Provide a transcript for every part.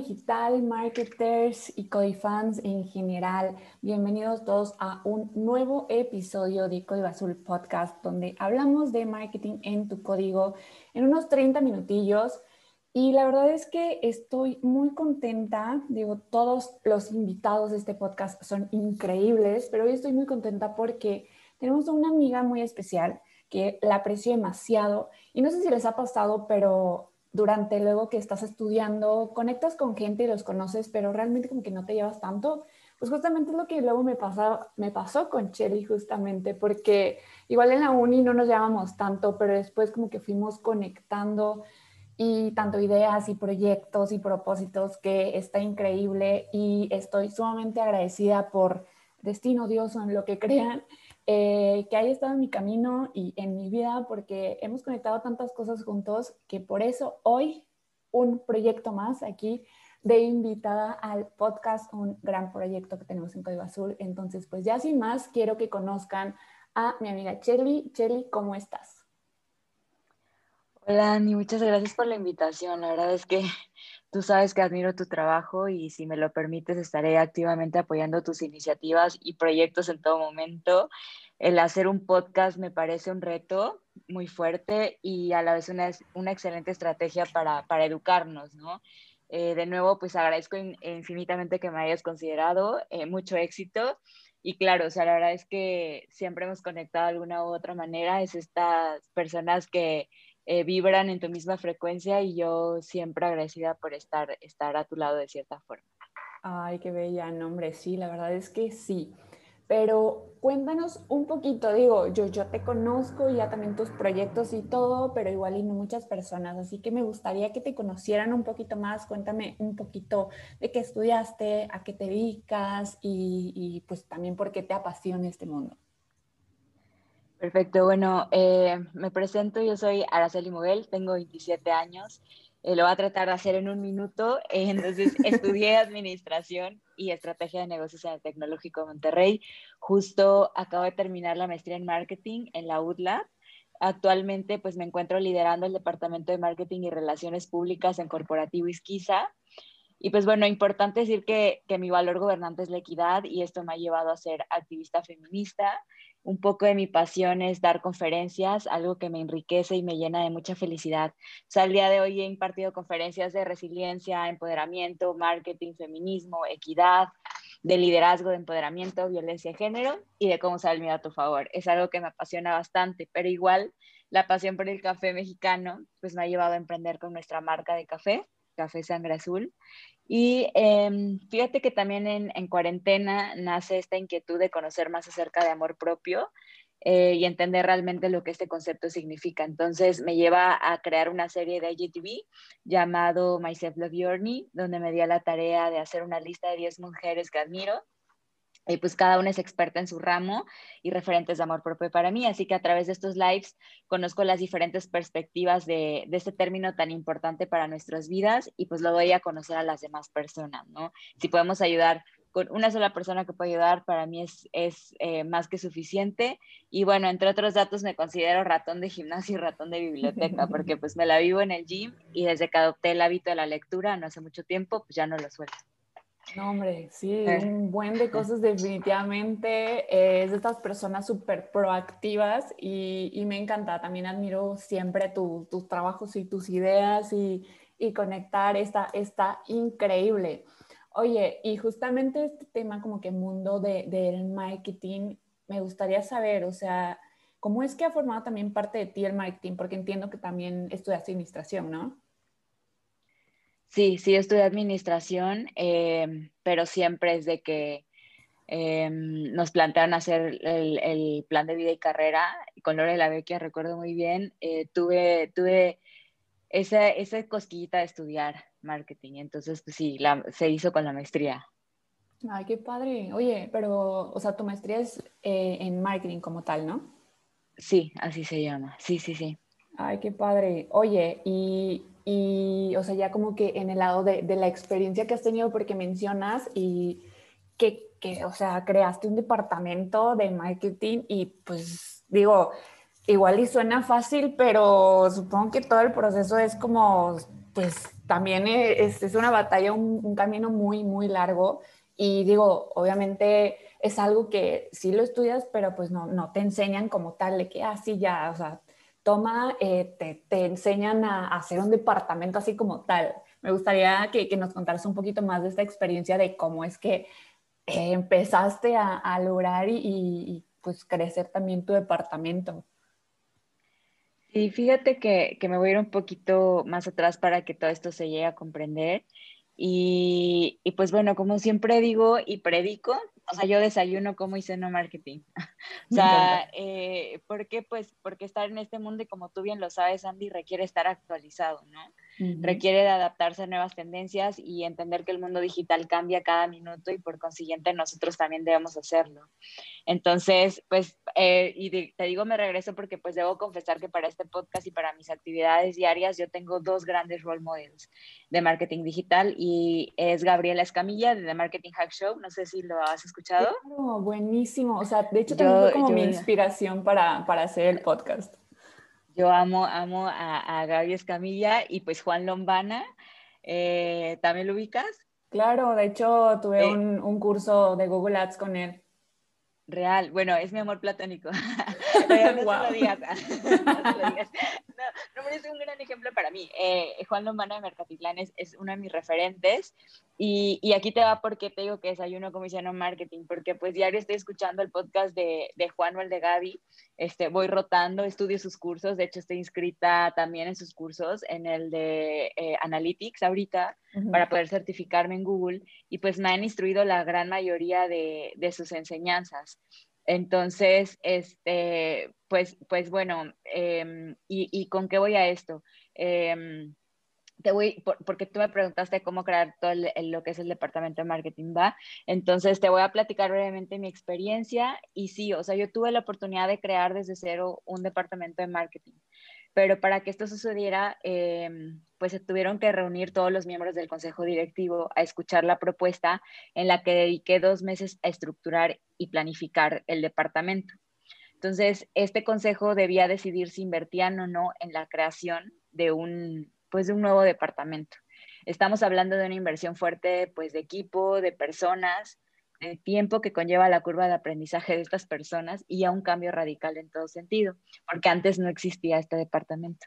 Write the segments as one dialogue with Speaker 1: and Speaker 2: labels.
Speaker 1: Digital, marketers y Codifans en general. Bienvenidos todos a un nuevo episodio de Código Azul Podcast, donde hablamos de marketing en tu código en unos 30 minutillos. Y la verdad es que estoy muy contenta. Digo, todos los invitados de este podcast son increíbles, pero hoy estoy muy contenta porque tenemos a una amiga muy especial que la aprecio demasiado. Y no sé si les ha pasado, pero durante luego que estás estudiando, conectas con gente y los conoces, pero realmente como que no te llevas tanto. Pues justamente es lo que luego me, pasa, me pasó con Shelly justamente, porque igual en la uni no nos llevamos tanto, pero después como que fuimos conectando y tanto ideas y proyectos y propósitos que está increíble y estoy sumamente agradecida por destino, Dios o en lo que crean, eh, que haya estado en mi camino y en mi vida, porque hemos conectado tantas cosas juntos que por eso hoy un proyecto más aquí de invitada al podcast, un gran proyecto que tenemos en Código Azul. Entonces, pues ya sin más, quiero que conozcan a mi amiga Chelly. Chelly, ¿cómo estás?
Speaker 2: Hola, Ani, muchas gracias por la invitación. La verdad es que Tú sabes que admiro tu trabajo y si me lo permites estaré activamente apoyando tus iniciativas y proyectos en todo momento. El hacer un podcast me parece un reto muy fuerte y a la vez una, una excelente estrategia para, para educarnos, ¿no? Eh, de nuevo, pues agradezco infinitamente que me hayas considerado, eh, mucho éxito. Y claro, o sea, la verdad es que siempre hemos conectado de alguna u otra manera, es estas personas que, eh, vibran en tu misma frecuencia y yo siempre agradecida por estar, estar a tu lado de cierta forma.
Speaker 1: Ay, qué bella, nombre, sí, la verdad es que sí. Pero cuéntanos un poquito, digo, yo, yo te conozco ya también tus proyectos y todo, pero igual y no muchas personas, así que me gustaría que te conocieran un poquito más, cuéntame un poquito de qué estudiaste, a qué te dedicas y, y pues también por qué te apasiona este mundo.
Speaker 2: Perfecto, bueno, eh, me presento, yo soy Araceli Moguel, tengo 27 años, eh, lo voy a tratar de hacer en un minuto, eh, entonces estudié Administración y Estrategia de Negocios en el Tecnológico de Monterrey, justo acabo de terminar la maestría en Marketing en la UDLA, actualmente pues me encuentro liderando el Departamento de Marketing y Relaciones Públicas en Corporativo Isquiza, y pues bueno, importante decir que, que mi valor gobernante es la equidad y esto me ha llevado a ser activista feminista, un poco de mi pasión es dar conferencias, algo que me enriquece y me llena de mucha felicidad. O sea, al día de hoy he impartido conferencias de resiliencia, empoderamiento, marketing, feminismo, equidad, de liderazgo, de empoderamiento, violencia de género y de cómo usar el miedo a tu favor. Es algo que me apasiona bastante, pero igual la pasión por el café mexicano pues me ha llevado a emprender con nuestra marca de café, Café Sangre Azul, y em, fíjate que también en, cuarentena nace esta inquietud de conocer más acerca de amor propio eh, y entender realmente lo que este concepto significa. Entonces me lleva a crear una serie de IGTV llamado Myself Love Journey, donde me di a la tarea de hacer una lista de 10 mujeres que admiro y pues cada una es experta en su ramo y referentes de amor propio para mí. Así que a través de estos lives conozco las diferentes perspectivas de, este término tan importante para nuestras vidas y pues lo doy a conocer a las demás personas, ¿no? Si podemos ayudar con una sola persona que puede ayudar, para mí es, es eh, más que suficiente. Y bueno, entre otros datos me considero ratón de gimnasio y ratón de biblioteca, porque pues me la vivo en el gym y desde que adopté el hábito de la lectura, no hace mucho tiempo, pues ya no lo suelto.
Speaker 1: No, hombre, sí, eh. un buen de cosas definitivamente. Es de estas personas súper proactivas y, me encanta. También admiro siempre tus trabajos y tus ideas y, conectar. Está, está increíble. Oye, y justamente este tema como que mundo del marketing, me gustaría saber, o sea, ¿cómo es que ha formado también parte de ti el marketing? Porque entiendo que también estudiaste administración, ¿no?
Speaker 2: Sí, sí, estudié administración, em, pero siempre es de que em, nos plantearon hacer el, plan de vida y carrera. con Lore La Vecchia recuerdo muy bien, eh, tuve, tuve esa, esa cosquillita de estudiar marketing. Entonces, pues sí, la, se hizo con la maestría.
Speaker 1: Ay, qué padre. Oye, pero, o sea, tu maestría es eh, en marketing como tal, ¿no?
Speaker 2: Sí, así se llama. Sí, sí, sí.
Speaker 1: Ay, qué padre. Oye, y, y o sea, ya como que en el lado de, de, la experiencia que has tenido, porque mencionas y que, que, o sea, creaste un departamento de marketing y pues digo, igual y suena fácil, pero supongo que todo el proceso es como, pues también es, es una batalla, un, un, camino muy, muy largo. Y digo, obviamente es algo que sí lo estudias, pero pues no, no te enseñan como tal, de que así ah, ya, o sea, toma, eh, te, te, enseñan a, a, hacer un departamento así como tal. Me gustaría que, que, nos contaras un poquito más de esta experiencia de cómo es que eh, empezaste a, a lograr y, y, pues crecer también tu departamento.
Speaker 2: Sí, fíjate que, que, me voy a ir un poquito más atrás para que todo esto se llegue a comprender. Y, y, pues bueno, como siempre digo y predico, o sea, yo desayuno como hice no marketing. o sea, eh, ¿por qué? Pues porque estar en este mundo y como tú bien lo sabes, Andy, requiere estar actualizado, ¿no? Requiere de adaptarse a nuevas tendencias y entender que el mundo digital cambia cada minuto y por consiguiente nosotros también debemos hacerlo. Entonces, pues, eh, y de, te digo, me regreso porque pues debo confesar que para este podcast y para mis actividades diarias yo tengo dos grandes role models de marketing digital y es Gabriela Escamilla de The Marketing Hack Show, no sé si lo has escuchado.
Speaker 1: Claro, buenísimo, o sea, de hecho también yo, fue como yo, mi inspiración para, para hacer el podcast.
Speaker 2: Yo amo, amo a, a Gaby Escamilla y pues Juan Lombana. Eh, ¿También lo ubicas?
Speaker 1: Claro, de hecho tuve eh, un, un, curso de Google Ads con él.
Speaker 2: Real, bueno, es mi amor platónico. no, wow. lo digas. no, lo digas. No, no, es un gran ejemplo para mí. Eh, Juan Lombana de Mercatitlán es, es, uno de mis referentes y, y, aquí te va porque te digo que desayuno como no marketing, porque pues diario estoy escuchando el podcast de, de Juan o el de Gaby, este, voy rotando, estudio sus cursos, de hecho estoy inscrita también en sus cursos, en el de eh, Analytics ahorita, uh -huh. para poder certificarme en Google y pues me han instruido la gran mayoría de, de sus enseñanzas. Entonces, este, pues, pues bueno, eh, y, y, con qué voy a esto? Eh, te voy, por, porque tú me preguntaste cómo crear todo el, lo que es el departamento de marketing, ¿va? Entonces te voy a platicar brevemente mi experiencia y sí, o sea, yo tuve la oportunidad de crear desde cero un departamento de marketing, pero para que esto sucediera, eh, pues se tuvieron que reunir todos los miembros del consejo directivo a escuchar la propuesta en la que dediqué dos meses a estructurar y planificar el departamento. Entonces, este consejo debía decidir si invertían o no en la creación de un pues de un nuevo departamento. Estamos hablando de una inversión fuerte pues de equipo, de personas, de tiempo que conlleva la curva de aprendizaje de estas personas y a un cambio radical en todo sentido, porque antes no existía este departamento.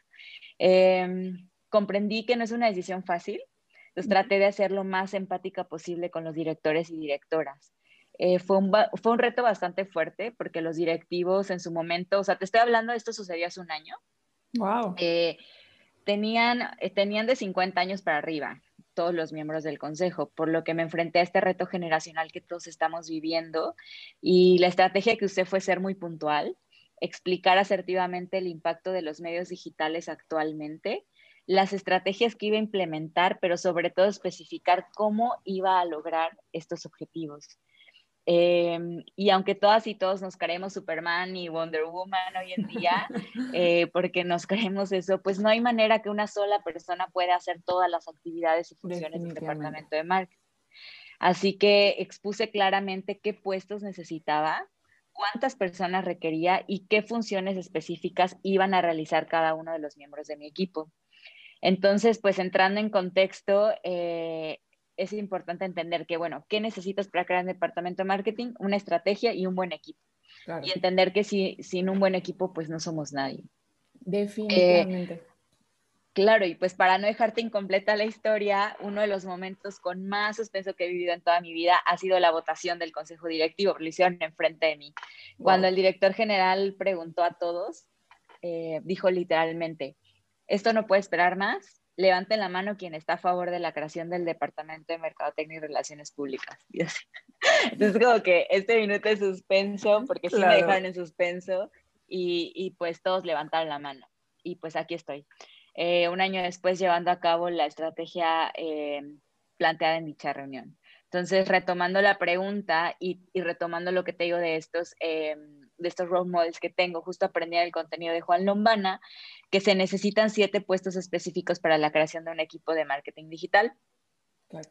Speaker 2: Eh, comprendí que no es una decisión fácil, entonces traté de hacer lo más empática posible con los directores y directoras. Eh, fue, un, fue un reto bastante fuerte porque los directivos en su momento, o sea, te estoy hablando, esto sucedió hace un año.
Speaker 1: Wow.
Speaker 2: Eh, tenían, eh, tenían de 50 años para arriba todos los miembros del consejo, por lo que me enfrenté a este reto generacional que todos estamos viviendo y la estrategia que usé fue ser muy puntual, explicar asertivamente el impacto de los medios digitales actualmente, las estrategias que iba a implementar, pero sobre todo especificar cómo iba a lograr estos objetivos. Eh, y aunque todas y todos nos creemos Superman y Wonder Woman hoy en día, eh, porque nos creemos eso, pues no hay manera que una sola persona pueda hacer todas las actividades y funciones del departamento de marketing. Así que expuse claramente qué puestos necesitaba, cuántas personas requería y qué funciones específicas iban a realizar cada uno de los miembros de mi equipo. Entonces, pues entrando en contexto, eh, es importante entender que, bueno, ¿qué necesitas para crear un departamento de marketing? Una estrategia y un buen equipo. Claro. Y entender que si, sin un buen equipo, pues no somos nadie.
Speaker 1: Definitivamente. Eh,
Speaker 2: claro, y pues para no dejarte incompleta la historia, uno de los momentos con más suspenso que he vivido en toda mi vida ha sido la votación del consejo directivo, lo hicieron enfrente de mí. Wow. Cuando el director general preguntó a todos, eh, dijo literalmente, esto no puede esperar más, levanten la mano quien está a favor de la creación del Departamento de Mercadotecnia y Relaciones Públicas. Entonces, como que este minuto de suspenso, porque sí me dejaron en suspenso, y, y, pues todos levantaron la mano. Y pues aquí estoy. eh, un año después llevando a cabo la estrategia planteada en dicha reunión. Entonces, retomando la pregunta y, retomando lo que te digo de estos, de estos role models que tengo, justo aprendí el contenido de Juan Lombana, que se necesitan siete puestos específicos para la creación de un equipo de marketing digital.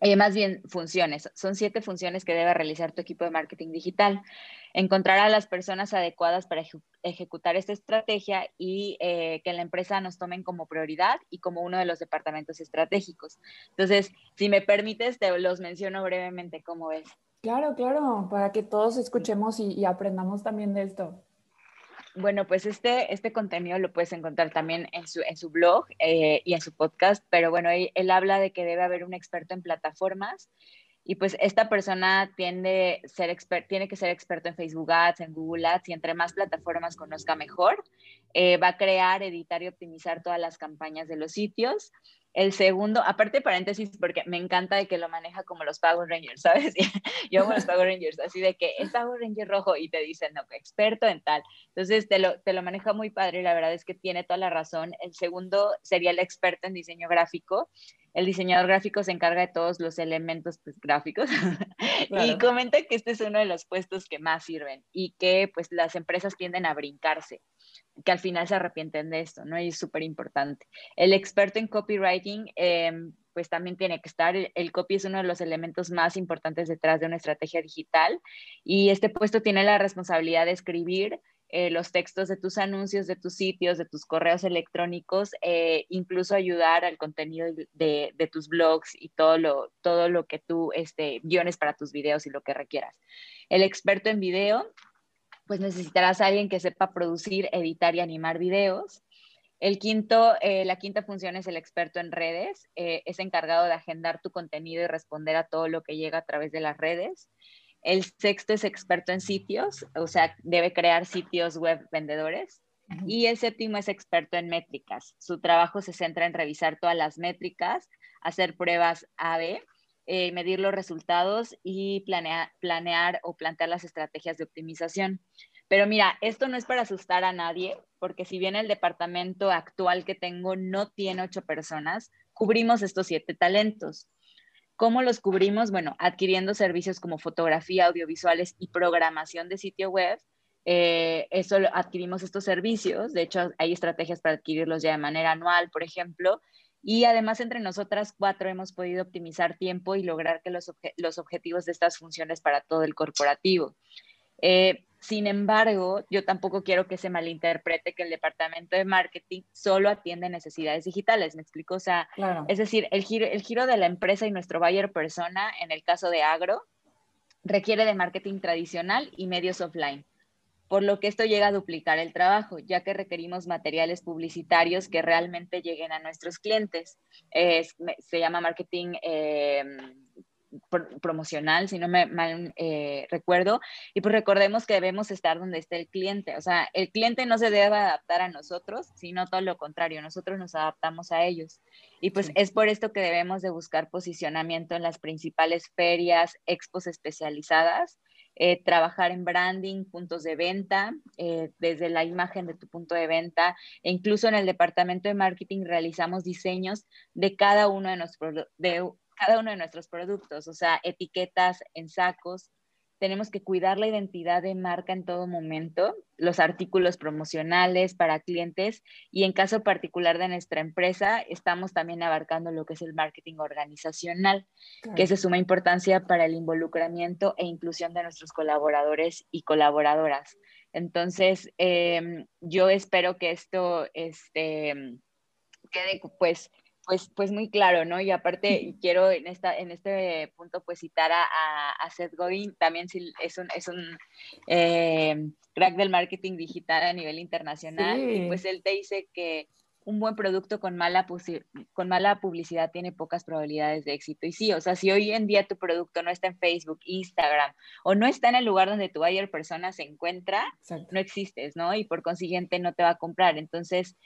Speaker 2: Eh, más bien funciones. Son siete funciones que debe realizar tu equipo de marketing digital. Encontrar a las personas adecuadas para ejecutar esta estrategia y eh, que la empresa nos tomen como prioridad y como uno de los departamentos estratégicos. Entonces, si me permites, te los menciono brevemente cómo ves.
Speaker 1: Claro, claro, para que todos escuchemos y aprendamos también de esto.
Speaker 2: Bueno, pues este, este contenido lo puedes encontrar también en su, en su blog eh, y en su podcast, pero bueno, él, habla de que debe haber un experto en plataformas y pues esta persona tiende ser tiene que ser experto en Facebook Ads, en Google Ads y entre más plataformas conozca mejor. Eh, va a crear, editar y optimizar todas las campañas de los sitios. El segundo, aparte paréntesis, porque me encanta de que lo maneja como los Power Rangers, ¿sabes? Yo amo los Power Rangers, así de que es Power Ranger rojo y te dicen, no, experto en tal. Entonces te lo, te lo maneja muy padre y la verdad es que tiene toda la razón. El segundo sería el experto en diseño gráfico. El diseñador gráfico se encarga de todos los elementos pues, gráficos y comenta que este es uno de los puestos que más sirven y que pues las empresas tienden a brincarse que al final se arrepienten de esto, ¿no? Y es súper importante. El experto en copywriting, em, pues también tiene que estar, el copy es uno de los elementos más importantes detrás de una estrategia digital y este puesto tiene la responsabilidad de escribir eh, los textos de tus anuncios, de tus sitios, de tus correos electrónicos, eh, incluso ayudar al contenido de, de, tus blogs y todo lo, todo lo que tú, este, guiones para tus videos y lo que requieras. El experto en video pues necesitarás a alguien que sepa producir, editar y animar videos. El quinto, eh, la quinta función es el experto en redes. Eh, es encargado de agendar tu contenido y responder a todo lo que llega a través de las redes. El sexto es experto en sitios, o sea, debe crear sitios web vendedores. Y el séptimo es experto en métricas. Su trabajo se centra en revisar todas las métricas, hacer pruebas A-B eh, medir los resultados y planear, planear o plantear las estrategias de optimización. Pero mira, esto no es para asustar a nadie, porque si bien el departamento actual que tengo no tiene ocho personas, cubrimos estos siete talentos. ¿Cómo los cubrimos? Bueno, adquiriendo servicios como fotografía, audiovisuales y programación de sitio web. Eh, eso adquirimos estos servicios. De hecho, hay estrategias para adquirirlos ya de manera anual, por ejemplo, y además, entre nosotras cuatro hemos podido optimizar tiempo y lograr que los, los objetivos de estas funciones para todo el corporativo. Eh, sin embargo, yo tampoco quiero que se malinterprete que el departamento de marketing solo atiende necesidades digitales. ¿Me explico? O sea, es decir, el giro, el giro de la empresa y nuestro buyer persona, en el caso de agro, requiere de marketing tradicional y medios offline por lo que esto llega a duplicar el trabajo, ya que requerimos materiales publicitarios que realmente lleguen a nuestros clientes. se llama marketing em, promocional, si no me mal eh, recuerdo, y pues recordemos que debemos estar donde esté el cliente, o sea, el cliente no se debe adaptar a nosotros, sino todo lo contrario, nosotros nos adaptamos a ellos. Y pues es por esto que debemos de buscar posicionamiento en las principales ferias, expos especializadas, eh, trabajar en branding, puntos de venta, eh, desde la imagen de tu punto de venta, e incluso en el departamento de marketing realizamos diseños de cada uno de, nuestros, de cada uno de nuestros productos, o sea, etiquetas en sacos, tenemos que cuidar la identidad de marca en todo momento, los artículos promocionales para clientes y en caso particular de nuestra empresa, estamos también abarcando lo que es el marketing organizacional, que es de suma importancia para el involucramiento e inclusión de nuestros colaboradores y colaboradoras. Entonces, em, yo espero que esto este, quede pues pues, pues muy claro, ¿no? Y aparte quiero en, esta, en este punto pues citar a, a, Seth Godin, también es un, es un eh, crack del marketing digital a nivel internacional, y pues él te dice que un buen producto con mala, con mala publicidad tiene pocas probabilidades de éxito. Y sí, o sea, si hoy en día tu producto no está en Facebook, Instagram o no está en el lugar donde tu buyer persona se encuentra, no existes, ¿no? Y por consiguiente no te va a comprar. Entonces,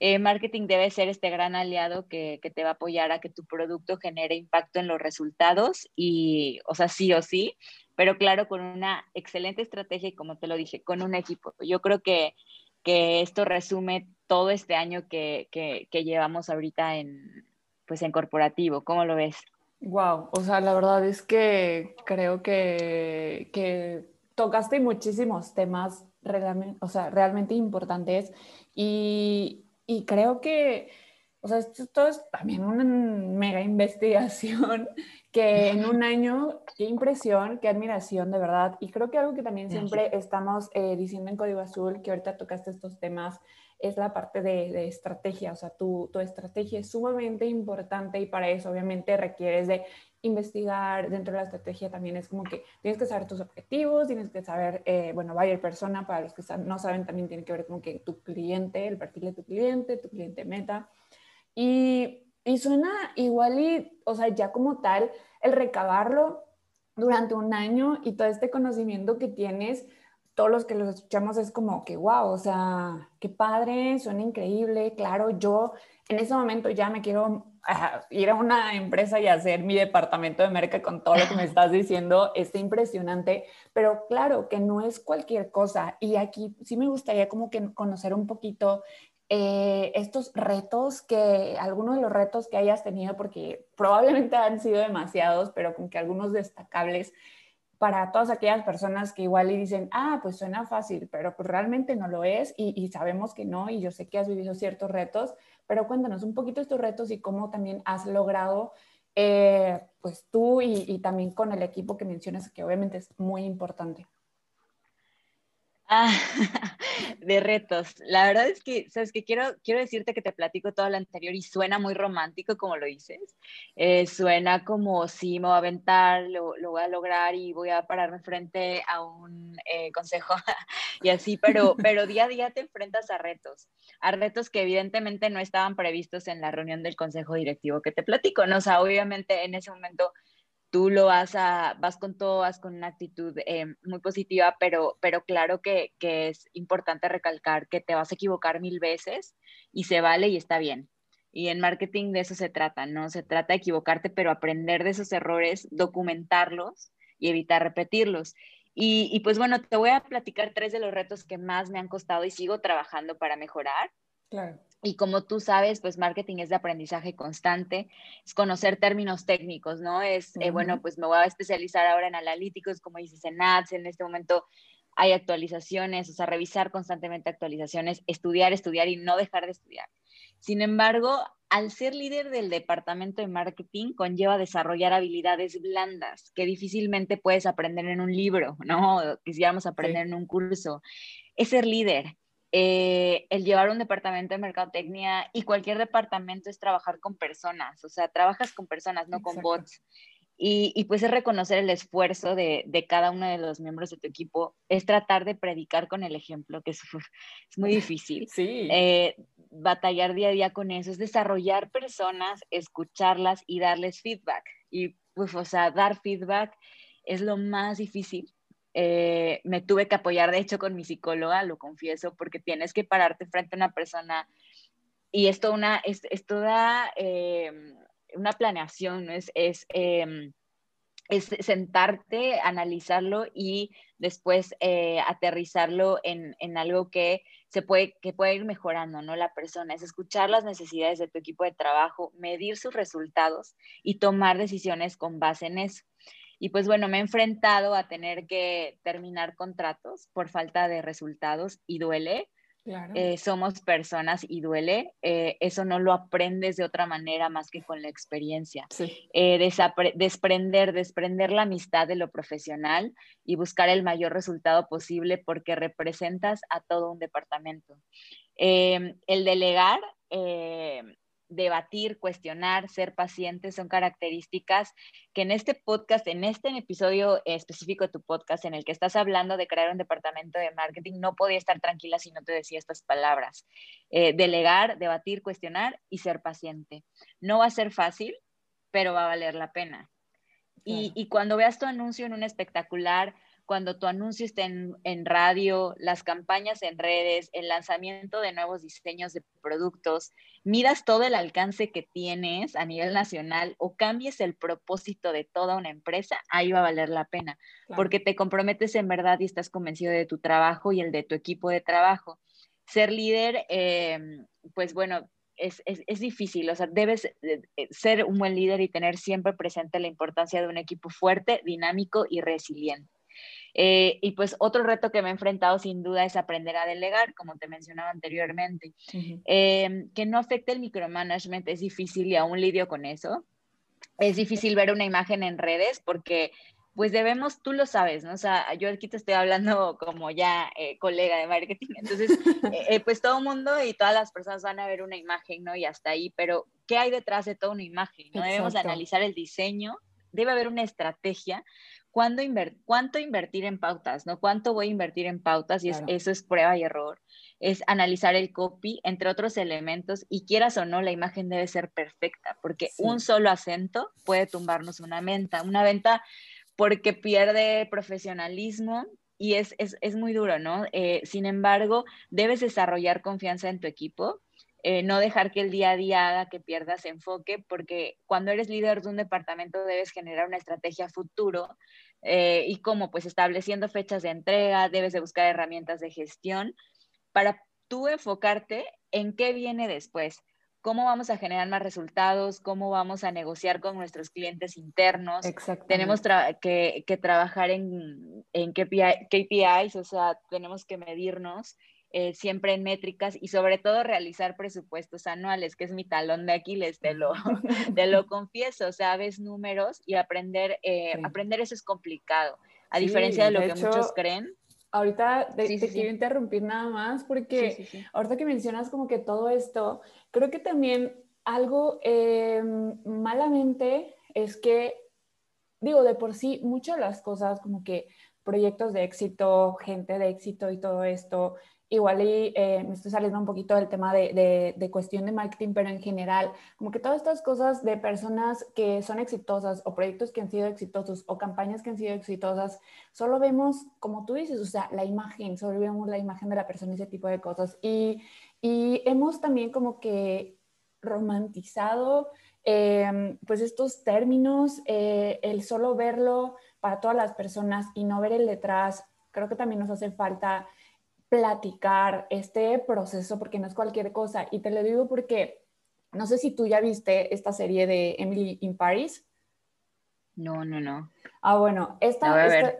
Speaker 2: eh, marketing debe ser este gran aliado que, te va a apoyar a que tu producto genere impacto en los resultados y, o sea, sí o sí, pero claro, con una excelente estrategia y como te lo dije, con un equipo. Yo creo que que esto resume todo este año que, que, llevamos ahorita en, pues en corporativo. ¿Cómo lo ves?
Speaker 1: Wow, o sea, la verdad es que creo que, que tocaste muchísimos temas realmente, o sea, realmente importantes y, y creo que, o sea, esto es también una mega investigación que en un año, qué impresión, qué admiración, de verdad. Y creo que algo que también siempre estamos eh, diciendo en Código Azul, que ahorita tocaste estos temas, es la parte de, de estrategia. O sea, tu, tu, estrategia es sumamente importante y para eso obviamente requieres de investigar. Dentro de la estrategia también es como que tienes que saber tus objetivos, tienes que saber, eh, bueno, buyer persona, para los que no saben, también tiene que ver como que tu cliente, el perfil de tu cliente, tu cliente meta. Y y suena igual y, o sea, ya como tal, el recabarlo durante un año y todo este conocimiento que tienes, todos los que los escuchamos es como que, wow, o sea, qué padre, suena increíble, claro, yo en ese momento ya me quiero ir a una empresa y hacer mi departamento de merca con todo lo que me estás diciendo, está impresionante, pero claro que no es cualquier cosa. Y aquí sí me gustaría como que conocer un poquito eh, estos retos que, algunos de los retos que hayas tenido, porque probablemente han sido demasiados, pero con que algunos destacables para todas aquellas personas que igual y dicen, ah, pues suena fácil, pero pues realmente no lo es y, sabemos que no, y yo sé que has vivido ciertos retos, pero cuéntanos un poquito estos retos y cómo también has logrado, eh, pues tú y, y también con el equipo que mencionas, que obviamente es muy importante.
Speaker 2: Ah, de retos. La verdad es que, sabes que quiero, quiero decirte que te platico todo lo anterior y suena muy romántico como lo dices. Eh, suena como si me voy a aventar, lo, lo, voy a lograr y voy a pararme frente a un eh, consejo y así, pero, pero día a día te enfrentas a retos, a retos que evidentemente no estaban previstos en la reunión del consejo directivo que te platico, ¿no? O sea, obviamente en ese momento tú lo vas a, vas con todo, vas con una actitud eh, muy positiva, pero, pero claro que, que, es importante recalcar que te vas a equivocar mil veces y se vale y está bien. Y en marketing de eso se trata, ¿no? Se trata de equivocarte, pero aprender de esos errores, documentarlos y evitar repetirlos. Y, y pues bueno, te voy a platicar tres de los retos que más me han costado y sigo trabajando para mejorar. Claro. Y como tú sabes, pues marketing es de aprendizaje constante, es conocer términos técnicos, ¿no? Es, eh, bueno, pues me voy a especializar ahora en analíticos, como dices, en ads, en este momento hay actualizaciones, o sea, revisar constantemente actualizaciones, estudiar, estudiar y no dejar de estudiar. Sin embargo, al ser líder del departamento de marketing, conlleva desarrollar habilidades blandas que difícilmente puedes aprender en un libro, ¿no? Quisiéramos aprender en un curso. Es ser líder, eh, el llevar un departamento de mercadotecnia y cualquier departamento es trabajar con personas, o sea, trabajas con personas, no con bots. Y, y, pues es reconocer el esfuerzo de, de, cada uno de los miembros de tu equipo, es tratar de predicar con el ejemplo, que es, es muy difícil.
Speaker 1: Sí.
Speaker 2: Eh, batallar día a día con eso, es desarrollar personas, escucharlas y darles feedback. Y pues, o sea, dar feedback es lo más difícil eh, me tuve que apoyar, de hecho, con mi psicóloga, lo confieso, porque tienes que pararte frente a una persona y esto una, es, es toda eh, una planeación, es, es, em, es, sentarte, analizarlo y después eh, aterrizarlo en, en, algo que se puede, que puede ir mejorando, ¿no? La persona, es escuchar las necesidades de tu equipo de trabajo, medir sus resultados y tomar decisiones con base en eso. Y pues bueno, me he enfrentado a tener que terminar contratos por falta de resultados y duele. Eh, somos personas y duele. Eh, eso no lo aprendes de otra manera más que con la experiencia. Eh, desprender, desprender la amistad de lo profesional y buscar el mayor resultado posible porque representas a todo un departamento. el delegar debatir, cuestionar, ser paciente son características que en este podcast, en este episodio específico de tu podcast en el que estás hablando de crear un departamento de marketing, no podía estar tranquila si no te decía estas palabras. Eh, delegar, debatir, cuestionar y ser paciente. No va a ser fácil, pero va a valer la pena. Y, y cuando veas tu anuncio en un espectacular, cuando tu anuncio esté en, radio, las campañas en redes, el lanzamiento de nuevos diseños de productos, miras todo el alcance que tienes a nivel nacional o cambies el propósito de toda una empresa, ahí va a valer la pena, porque te comprometes en verdad y estás convencido de tu trabajo y el de tu equipo de trabajo. ser líder, em, pues bueno, es, es, difícil, o sea, debes eh, ser un buen líder y tener siempre presente la importancia de un equipo fuerte, dinámico y resiliente. Eh, y pues otro reto que me he enfrentado sin duda es aprender a delegar, como te mencionaba anteriormente. Em, que no afecte el micromanagement es difícil y aún lidio con eso. Es difícil ver una imagen en redes porque pues debemos, tú lo sabes, ¿no? O sea, yo aquí te estoy hablando como ya eh, colega de marketing, entonces, eh, pues todo el mundo y todas las personas van a ver una imagen, ¿no? Y hasta ahí, pero ¿qué hay detrás de toda una imagen? ¿no? Debemos analizar el diseño, debe haber una estrategia, ¿Cuándo cuánto invertir en pautas, ¿no? ¿Cuánto voy a invertir en pautas? Y eso es prueba y error. Es analizar el copy, entre otros elementos, y quieras o no, la imagen debe ser perfecta, porque un solo acento puede tumbarnos una venta. Una venta porque pierde profesionalismo y es, es, muy duro, ¿no? Eh, sin embargo, debes desarrollar confianza en tu equipo, eh, no dejar que el día a día haga que pierdas enfoque, porque cuando eres líder de un departamento debes generar una estrategia futuro eh, y como pues estableciendo fechas de entrega, debes de buscar herramientas de gestión para tú enfocarte en qué viene después cómo vamos a generar más resultados, cómo vamos a negociar con nuestros clientes internos. Tenemos que, trabajar en, en KPIs, o sea, tenemos que medirnos eh, siempre en métricas y sobre todo realizar presupuestos anuales, que es mi talón de Aquiles, te lo, te lo confieso, o sea, ves números y aprender, eh, aprender eso es complicado, a diferencia de lo que muchos creen.
Speaker 1: Ahorita te, quiero interrumpir nada más porque ahorita que mencionas como que todo esto, creo que también algo eh, malamente es que, digo, de por sí, muchas de las cosas como que proyectos de éxito, gente de éxito y todo esto, igual y eh, me estoy saliendo un poquito del tema de, de, cuestión de marketing, pero en general, como que todas estas cosas de personas que son exitosas o proyectos que han sido exitosos o campañas que han sido exitosas, solo vemos, como tú dices, o sea, la imagen, solo vemos la imagen de la persona ese tipo de cosas. Y, y hemos también como que romantizado em, pues estos términos, eh, el solo verlo para todas las personas y no ver el detrás, creo que también nos hace falta platicar este proceso porque no es cualquier cosa. Y te lo digo porque no sé si tú ya viste esta serie de Emily in Paris.
Speaker 2: No, no, no.
Speaker 1: Ah, bueno, esta,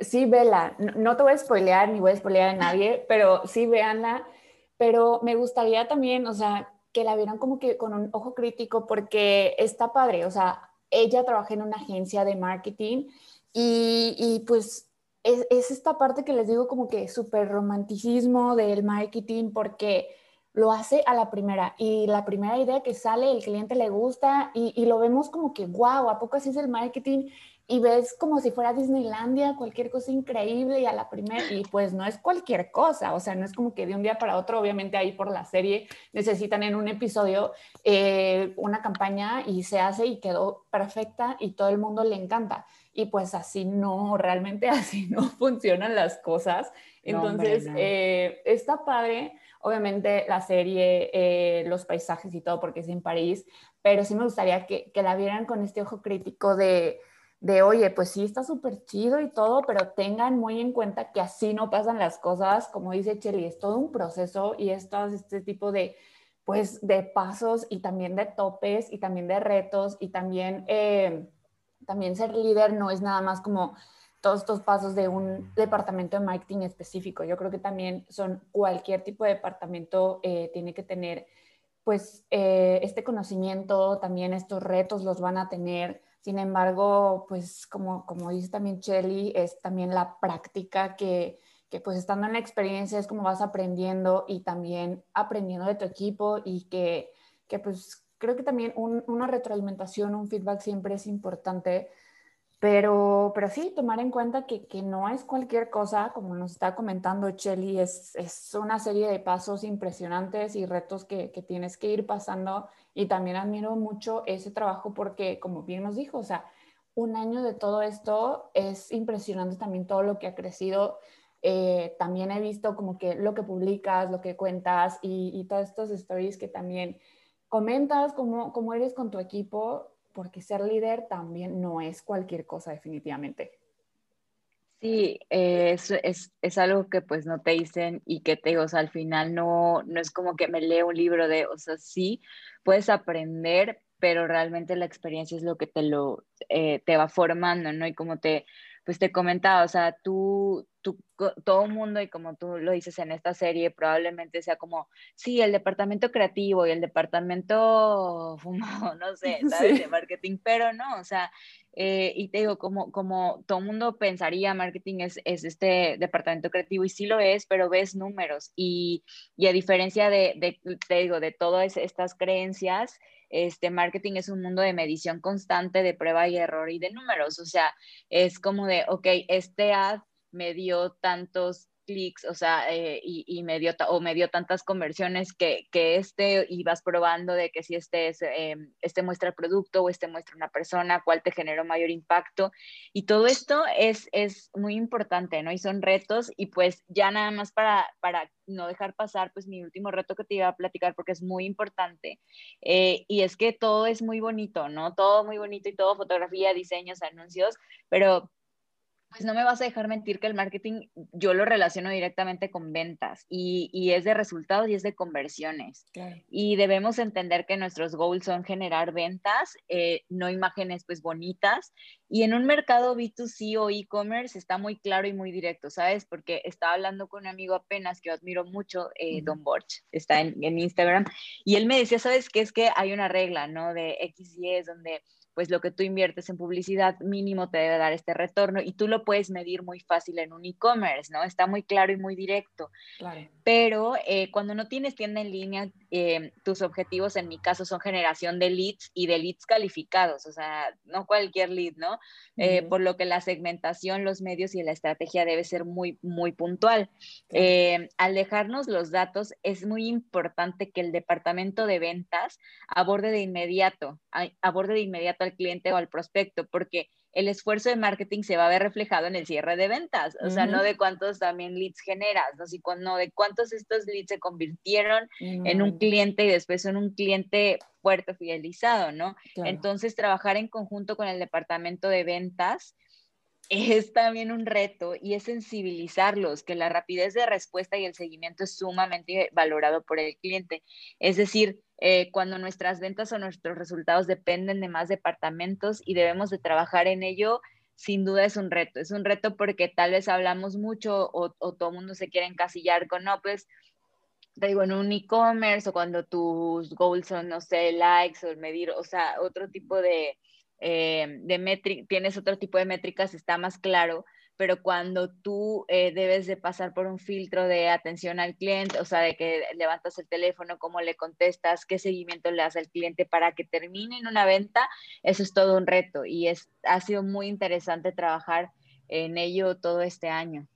Speaker 1: sí, vela. No, te voy a spoilear ni voy a spoilear a nadie, pero sí, véanla. Pero me gustaría también, o sea, que la vieran como que con un ojo crítico porque está padre. O sea, ella trabaja en una agencia de marketing y, y pues es, esta parte que les digo como que súper romanticismo del marketing porque lo hace a la primera y la primera idea que sale, el cliente le gusta y, y lo vemos como que, wow, ¿a poco así es el marketing? Y ves como si fuera Disneylandia, cualquier cosa increíble y a la primera, y pues no es cualquier cosa, o sea, no es como que de un día para otro, obviamente ahí por la serie necesitan en un episodio eh, una campaña y se hace y quedó perfecta y todo el mundo le encanta y pues así no, realmente así no funcionan las cosas. Entonces, eh, está padre, obviamente la serie, eh, los paisajes y todo, porque es en París, pero sí me gustaría que, que la vieran con este ojo crítico de, de oye, pues sí está súper chido y todo, pero tengan muy en cuenta que así no pasan las cosas, como dice Cheli, es todo un proceso y es este tipo de, pues, de pasos y también de topes y también de retos y también... Eh, también ser líder no es nada más como todos estos pasos de un departamento de marketing específico. Yo creo que también son cualquier tipo de departamento eh, tiene que tener pues eh, este conocimiento, también estos retos los van a tener. Sin embargo, pues como, como dice también Shelly, es también la práctica que, que pues estando en la experiencia es como vas aprendiendo y también aprendiendo de tu equipo y que, que pues creo que también una retroalimentación, un feedback siempre es importante, pero, pero sí, tomar en cuenta que, que no es cualquier cosa, como nos está comentando Chelly, es, es, una serie de pasos impresionantes y retos que, que, tienes que ir pasando y también admiro mucho ese trabajo porque, como bien nos dijo, o sea, un año de todo esto es impresionante también todo lo que ha crecido. Eh, también he visto como que lo que publicas, lo que cuentas y, y todas estas stories que también comentas cómo, cómo eres con tu equipo, porque ser líder también no es cualquier cosa definitivamente.
Speaker 2: Sí, eh, es, es, algo que pues no te dicen y que te digo, o sea, al final no, no es como que me leo un libro de, o sea, sí, puedes aprender, pero realmente la experiencia es lo que te lo, eh, te va formando, ¿no? Y como te, pues te comentaba, o sea, tú, tú, todo mundo, y como tú lo dices en esta serie, probablemente sea como, sí, el departamento creativo y el departamento fumado, no sé, ¿sabes? De marketing, pero no, o sea, eh, y te digo, como, como todo mundo pensaría, marketing es, es, este departamento creativo, y sí lo es, pero ves números, y, y a diferencia de, de, te digo, de todas estas creencias, este marketing es un mundo de medición constante, de prueba y error y de números. O sea, es como de, ok, este ad me dio tantos clics, o sea, eh, y, me dio, o me dio tantas conversiones que, que este ibas probando de que si este, es, em, este muestra el producto o este muestra una persona, cuál te generó mayor impacto. Y todo esto es, es muy importante, ¿no? Y son retos y pues ya nada más para, para no dejar pasar, pues mi último reto que te iba a platicar porque es muy importante. Eh, y es que todo es muy bonito, ¿no? Todo muy bonito y todo, fotografía, diseños, anuncios, pero pues no me vas a dejar mentir que el marketing yo lo relaciono directamente con ventas y, y es de resultados y es de conversiones. Y debemos entender que nuestros goals son generar ventas, eh, no imágenes pues bonitas. Y en un mercado B2C o e-commerce está muy claro y muy directo, ¿sabes? Porque estaba hablando con un amigo apenas que yo admiro mucho, eh, Don Borch, está en, en Instagram, y él me decía, ¿sabes qué? Es que hay una regla, ¿no? De X y es donde pues lo que tú inviertes en publicidad mínimo te debe dar este retorno y tú lo puedes medir muy fácil en un e-commerce, ¿no? Está muy claro y muy directo. Claro. Pero eh, cuando no tienes tienda en línea, eh, tus objetivos en mi caso son generación de leads y de leads calificados, o sea, no cualquier lead, ¿no? Eh, por lo que la segmentación, los medios y la estrategia debe ser muy, muy puntual. al dejarnos los datos, es muy importante que el departamento de ventas aborde de inmediato, aborde de inmediato al cliente o al prospecto, porque el esfuerzo de marketing se va a ver reflejado en el cierre de ventas, o sea, no de cuántos también leads generas, no, de cuántos estos leads se convirtieron en un cliente y después en un cliente fuerte, fidelizado, ¿no? Entonces, trabajar en conjunto con el departamento de ventas es también un reto y es sensibilizarlos, que la rapidez de respuesta y el seguimiento es sumamente valorado por el cliente. Es decir, eh, cuando nuestras ventas o nuestros resultados dependen de más departamentos y debemos de trabajar en ello, sin duda es un reto. Es un reto porque tal vez hablamos mucho o, o todo el mundo se quiere encasillar con, no, pues te digo, en un e-commerce o cuando tus goals son, no sé, likes o medir, o sea, otro tipo de, eh, de métrica, tienes otro tipo de métricas, está más claro, pero cuando tú eh, debes de pasar por un filtro de atención al cliente, o sea, de que levantas el teléfono, cómo le contestas, qué seguimiento le das al cliente para que termine en una venta, eso es todo un reto y es, ha sido muy interesante trabajar en ello todo este año.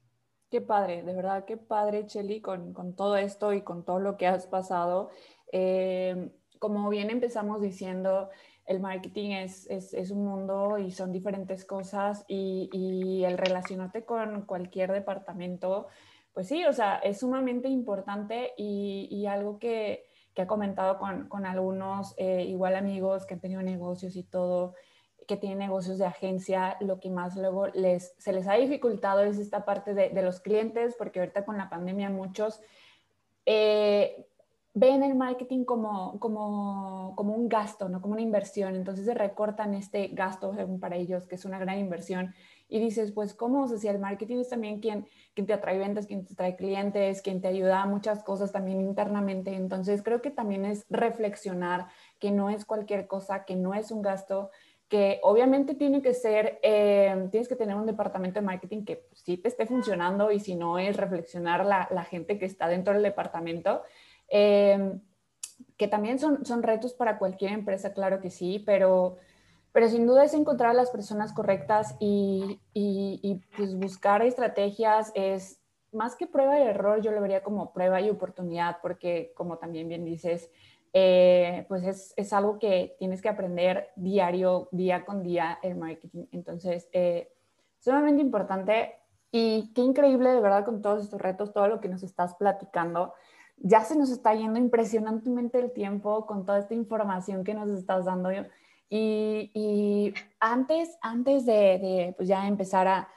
Speaker 1: Qué padre, de verdad, qué padre, Cheli, con, con todo esto y con todo lo que has pasado. Eh, como bien empezamos diciendo, el marketing es, es, un mundo y son diferentes cosas y, y, el relacionarte con cualquier departamento, pues sí, o sea, es sumamente importante y, y algo que, que ha comentado con, con algunos, eh, igual amigos que han tenido negocios y todo, que tienen negocios de agencia, lo que más luego les, se les ha dificultado es esta parte de, de los clientes, porque ahorita con la pandemia muchos... Eh, ven el marketing como, como, como, un gasto, no como una inversión. Entonces se recortan este gasto para ellos, que es una gran inversión. Y dices, pues, ¿cómo? O sea, si el marketing es también quien, quien te atrae ventas, quien te trae clientes, quien te ayuda a muchas cosas también internamente. Entonces creo que también es reflexionar que no es cualquier cosa, que no es un gasto, que obviamente tiene que ser, eh, tienes que tener un departamento de marketing que sí te esté funcionando y si no es reflexionar la, la gente que está dentro del departamento Em, que también son, son retos para cualquier empresa, claro que sí, pero, pero sin duda es encontrar a las personas correctas y, y, pues buscar estrategias es más que prueba y error, yo lo vería como prueba y oportunidad, porque como también bien dices, eh, pues es, es, algo que tienes que aprender diario, día con día el marketing. Entonces, eh, sumamente importante y qué increíble de verdad con todos estos retos, todo lo que nos estás platicando ya se nos está yendo impresionantemente el tiempo con toda esta información que nos estás dando. Y, y antes, antes de, pues ya empezar a,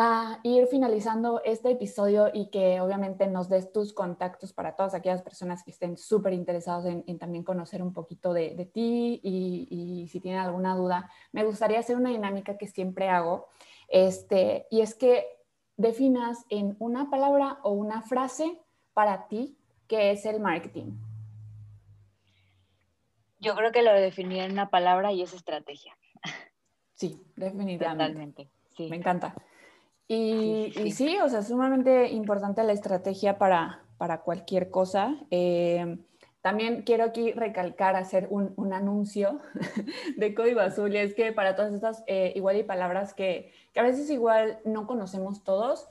Speaker 1: a ir finalizando este episodio y que obviamente nos des tus contactos para todas aquellas personas que estén súper interesados en, también conocer un poquito de, ti y, si tienen alguna duda, me gustaría hacer una dinámica que siempre hago, este, y es que definas en una palabra o una frase para ti qué es el marketing.
Speaker 2: Yo creo que lo definí en una palabra y es estrategia.
Speaker 1: Sí, definitivamente. Sí. Me encanta. Y sí, o sea, sumamente importante la estrategia para, para cualquier cosa. Eh, también quiero aquí recalcar, hacer un, un, anuncio de Código Azul, y es que para todas estas eh, igual y palabras que, que, a veces igual no conocemos todos,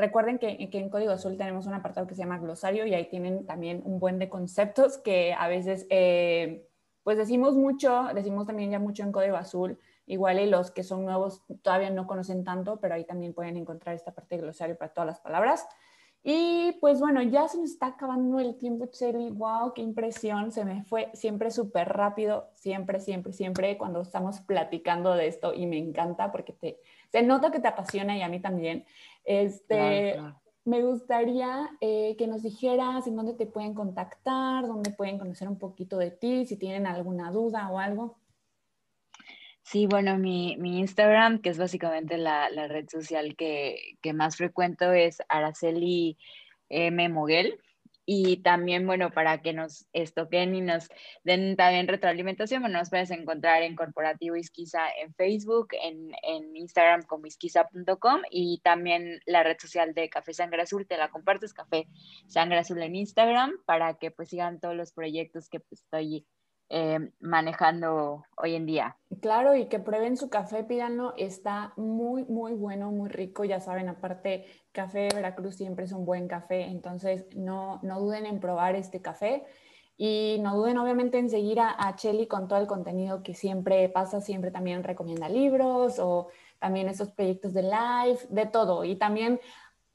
Speaker 1: recuerden que, en Código Azul tenemos un apartado que se llama glosario y ahí tienen también un buen de conceptos que a veces, eh, pues decimos mucho, decimos también ya mucho en Código Azul, Igual y los que son nuevos todavía no conocen tanto, pero ahí también pueden encontrar esta parte de glosario para todas las palabras. Y pues bueno, ya se nos está acabando el tiempo, Chelly. ¡Wow! ¡Qué impresión! Se me fue siempre súper rápido, siempre, siempre, siempre cuando estamos platicando de esto y me encanta porque te, se nota que te apasiona y a mí también. Este, Me gustaría eh, que nos dijeras en dónde te pueden contactar, dónde pueden conocer un poquito de ti, si tienen alguna duda o algo.
Speaker 2: Sí, bueno, mi, Instagram, que es básicamente la, red social que, más frecuento, es Araceli M. Moguel. Y también, bueno, para que nos estoquen y nos den también retroalimentación, bueno, nos puedes encontrar en Corporativo Isquiza en Facebook, en, Instagram como isquiza.com y también la red social de Café Sangre Azul, te la compartes, Café Sangre Azul en Instagram, para que pues sigan todos los proyectos que pues, estoy eh, manejando hoy en día.
Speaker 1: Claro, y que prueben su café, pídanlo, está muy, muy bueno, muy rico, ya saben, aparte, café de Veracruz siempre es un buen café, entonces no, no duden en probar este café y no duden obviamente en seguir a, a Chelly con todo el contenido que siempre pasa, siempre también recomienda libros o también esos proyectos de live, de todo, y también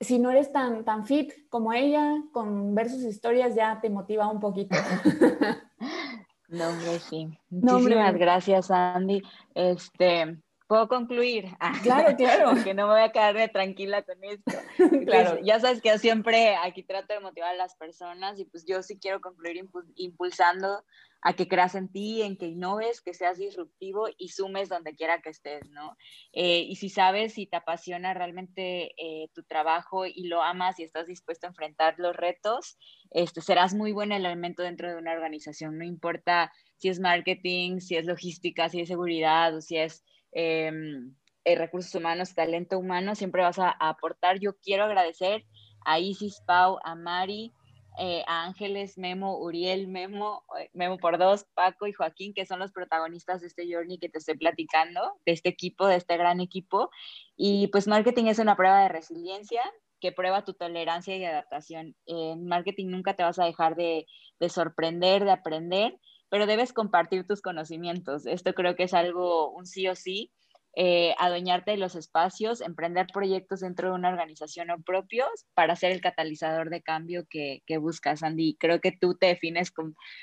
Speaker 1: si no eres tan, tan fit como ella, con ver sus historias ya te motiva un poquito.
Speaker 2: No, hombre, sí. Muchísimas gracias, Andy. Este, ¿Puedo concluir?
Speaker 1: Claro, claro.
Speaker 2: que no me voy a quedar tranquila con esto. claro. ya sabes que yo siempre aquí trato de motivar a las personas y pues yo sí quiero concluir impulsando a que creas en ti, en que innoves, que seas disruptivo y sumes donde quiera que estés, ¿no? Eh, y si sabes, si te apasiona realmente eh, tu trabajo y lo amas y estás dispuesto a enfrentar los retos, este, serás muy buen elemento dentro de una organización, no importa si es marketing, si es logística, si es seguridad o si es... Em, eh, recursos humanos, talento humano, siempre vas a, a aportar. Yo quiero agradecer a Isis Pau, a Mari, eh, Ángeles, Memo, Uriel, Memo, eh, Memo por dos, Paco y Joaquín, que son los protagonistas de este journey que te estoy platicando, de este equipo, de este gran equipo. Y pues marketing es una prueba de resiliencia que prueba tu tolerancia y adaptación. En marketing nunca te vas a dejar de, de sorprender, de aprender, pero debes compartir tus conocimientos. Esto creo que es algo, un sí o sí eh, adueñarte de los espacios, emprender proyectos dentro de una organización o propios para ser el catalizador de cambio que, buscas, Andy. Creo que tú te defines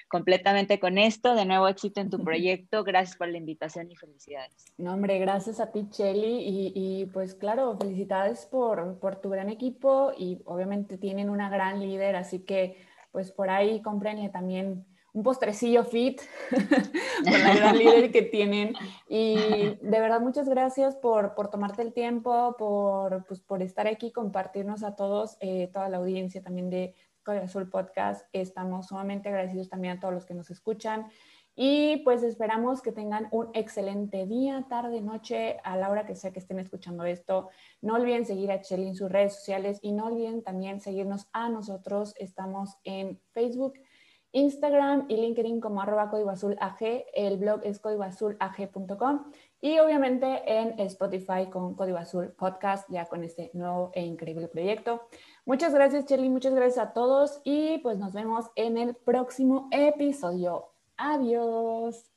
Speaker 2: completamente con esto. De nuevo, éxito en tu proyecto. Gracias por la invitación y felicidades.
Speaker 1: No, hombre, gracias a ti, Chelly. Y, pues claro, felicidades por, por tu gran equipo y obviamente tienen una gran líder, así que pues por ahí comprenle también un postrecillo fit con la gran líder que tienen. Y de verdad, muchas gracias por, por tomarte el tiempo, por, pues, por estar aquí, compartirnos a todos, eh, toda la audiencia también de Código Azul Podcast. Estamos sumamente agradecidos también a todos los que nos escuchan. Y pues esperamos que tengan un excelente día, tarde, noche, a la hora que sea que estén escuchando esto. No olviden seguir a Chelly en sus redes sociales y no olviden también seguirnos a nosotros. Estamos en Facebook, Instagram y LinkedIn como arroba el blog es códigoazulag.com y obviamente en Spotify con Código Azul Podcast, ya con este nuevo e increíble proyecto. Muchas gracias, Chelly, muchas gracias a todos y pues nos vemos en el próximo episodio. Adiós.